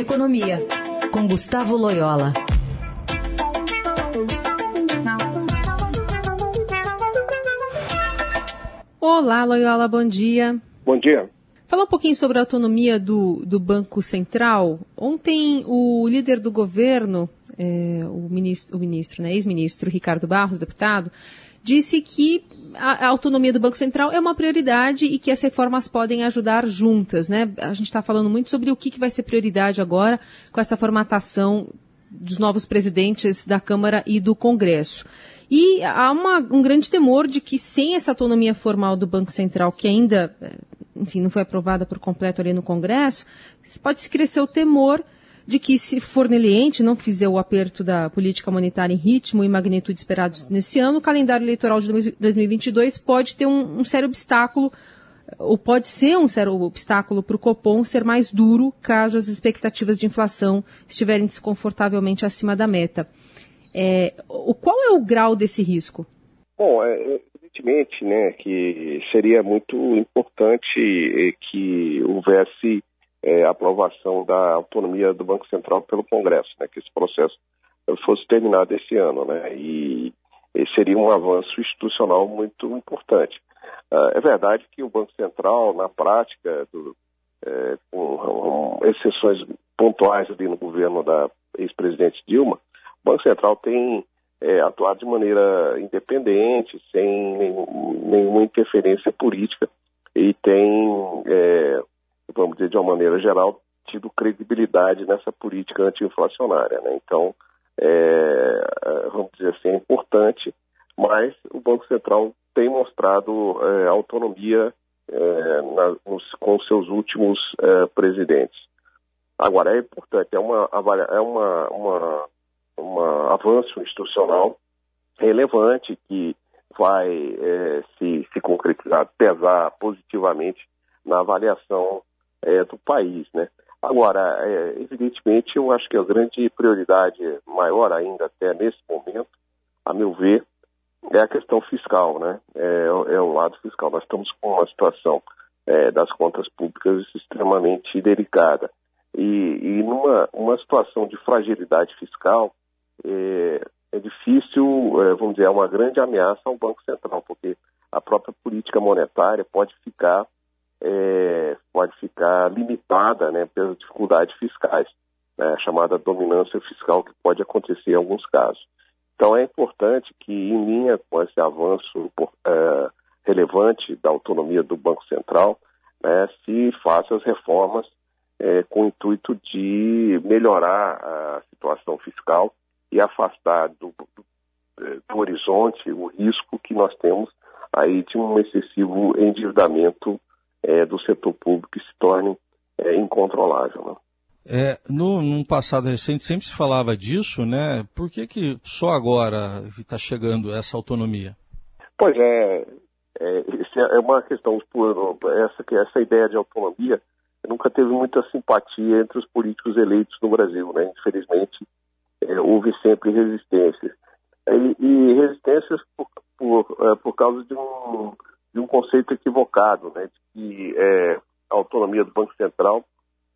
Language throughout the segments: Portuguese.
Economia, com Gustavo Loyola. Olá, Loyola, bom dia. Bom dia. Falar um pouquinho sobre a autonomia do, do Banco Central. Ontem, o líder do governo, é, o ministro, o ministro né, ex-ministro Ricardo Barros, deputado, disse que a, autonomia do Banco Central é uma prioridade e que as reformas podem ajudar juntas. Né? A gente está falando muito sobre o que, que vai ser prioridade agora com essa formatação dos novos presidentes da Câmara e do Congresso. E há uma, um grande temor de que sem essa autonomia formal do Banco Central, que ainda, enfim, não foi aprovada por completo ali no Congresso, pode se crescer o temor de que, se Forneliente não fizer o aperto da política monetária em ritmo e magnitude esperados nesse ano, o calendário eleitoral de 2022 pode ter um, um sério obstáculo, ou pode ser um sério obstáculo para o Copom ser mais duro caso as expectativas de inflação estiverem desconfortavelmente acima da meta. É, o, qual é o grau desse risco? Bom, é, evidentemente né, que seria muito importante é, que houvesse é, aprovação da autonomia do Banco Central pelo Congresso, né, que esse processo fosse terminado esse ano, né, e, e seria um avanço institucional muito importante. Uh, é verdade que o Banco Central, na prática, do, é, com, com, exceções pontuais ali no governo da ex-presidente Dilma, o Banco Central tem é, atuado de maneira independente, sem nenhum, nenhuma interferência política, e tem é, vamos dizer, de uma maneira geral, tido credibilidade nessa política anti-inflacionária. Né? Então, é, é, vamos dizer assim, é importante, mas o Banco Central tem mostrado é, autonomia é, na, nos, com seus últimos é, presidentes. Agora, é importante, é uma, é uma, uma, uma avanço institucional relevante que vai é, se, se concretizar, pesar positivamente na avaliação é, do país, né? Agora, é, evidentemente, eu acho que a grande prioridade maior ainda até nesse momento, a meu ver, é a questão fiscal, né? É, é o lado fiscal. Nós estamos com uma situação é, das contas públicas extremamente delicada. E, e numa uma situação de fragilidade fiscal, é, é difícil, é, vamos dizer, é uma grande ameaça ao Banco Central, porque a própria política monetária pode ficar é, pode ficar limitada né, pelas dificuldades fiscais, né, chamada dominância fiscal, que pode acontecer em alguns casos. Então é importante que, em linha com esse avanço é, relevante da autonomia do Banco Central, né, se faça as reformas é, com o intuito de melhorar a situação fiscal e afastar do, do, do horizonte o risco que nós temos aí de um excessivo endividamento é, do setor público que se torne é, incontrolável. Né? É, no, num passado recente sempre se falava disso, né? Por que, que só agora está chegando essa autonomia? Pois é, é, é uma questão, essa, essa ideia de autonomia nunca teve muita simpatia entre os políticos eleitos no Brasil, né? Infelizmente, é, houve sempre resistências. E, e resistências por, por, é, por causa de um conceito equivocado, né, de que é, a autonomia do Banco Central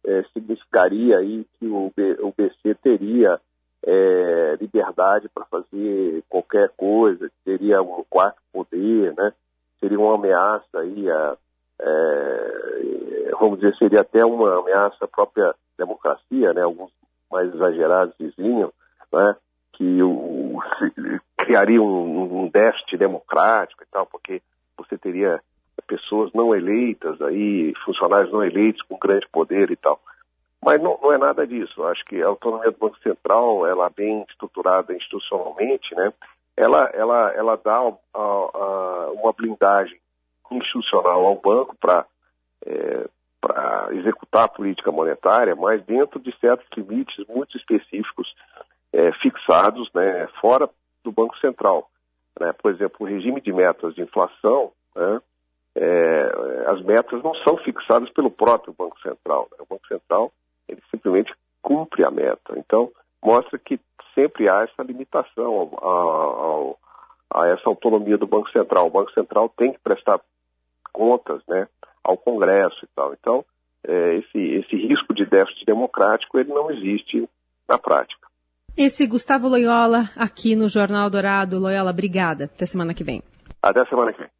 é, significaria aí que o, B, o BC teria é, liberdade para fazer qualquer coisa, teria um quarto poder, né, seria uma ameaça aí a, é, vamos dizer, seria até uma ameaça à própria democracia, né, alguns mais exagerados diziam, né, que o, criaria um, um déficit democrático e tal, porque você teria pessoas não eleitas aí, funcionários não eleitos com grande poder e tal. Mas não, não é nada disso. Acho que a autonomia do Banco Central, ela bem estruturada institucionalmente, né? Ela, ela, ela dá a, a, uma blindagem institucional ao banco para é, para executar a política monetária, mas dentro de certos limites muito específicos é, fixados, né, fora do Banco Central. Né? Por exemplo, o regime de metas de inflação, né? é, as metas não são fixadas pelo próprio Banco Central. Né? O Banco Central ele simplesmente cumpre a meta. Então, mostra que sempre há essa limitação a essa autonomia do Banco Central. O Banco Central tem que prestar contas né, ao Congresso e tal. Então, é, esse, esse risco de déficit democrático ele não existe na prática. Esse Gustavo Loyola aqui no Jornal Dourado. Loyola, obrigada. Até semana que vem. Até semana que vem.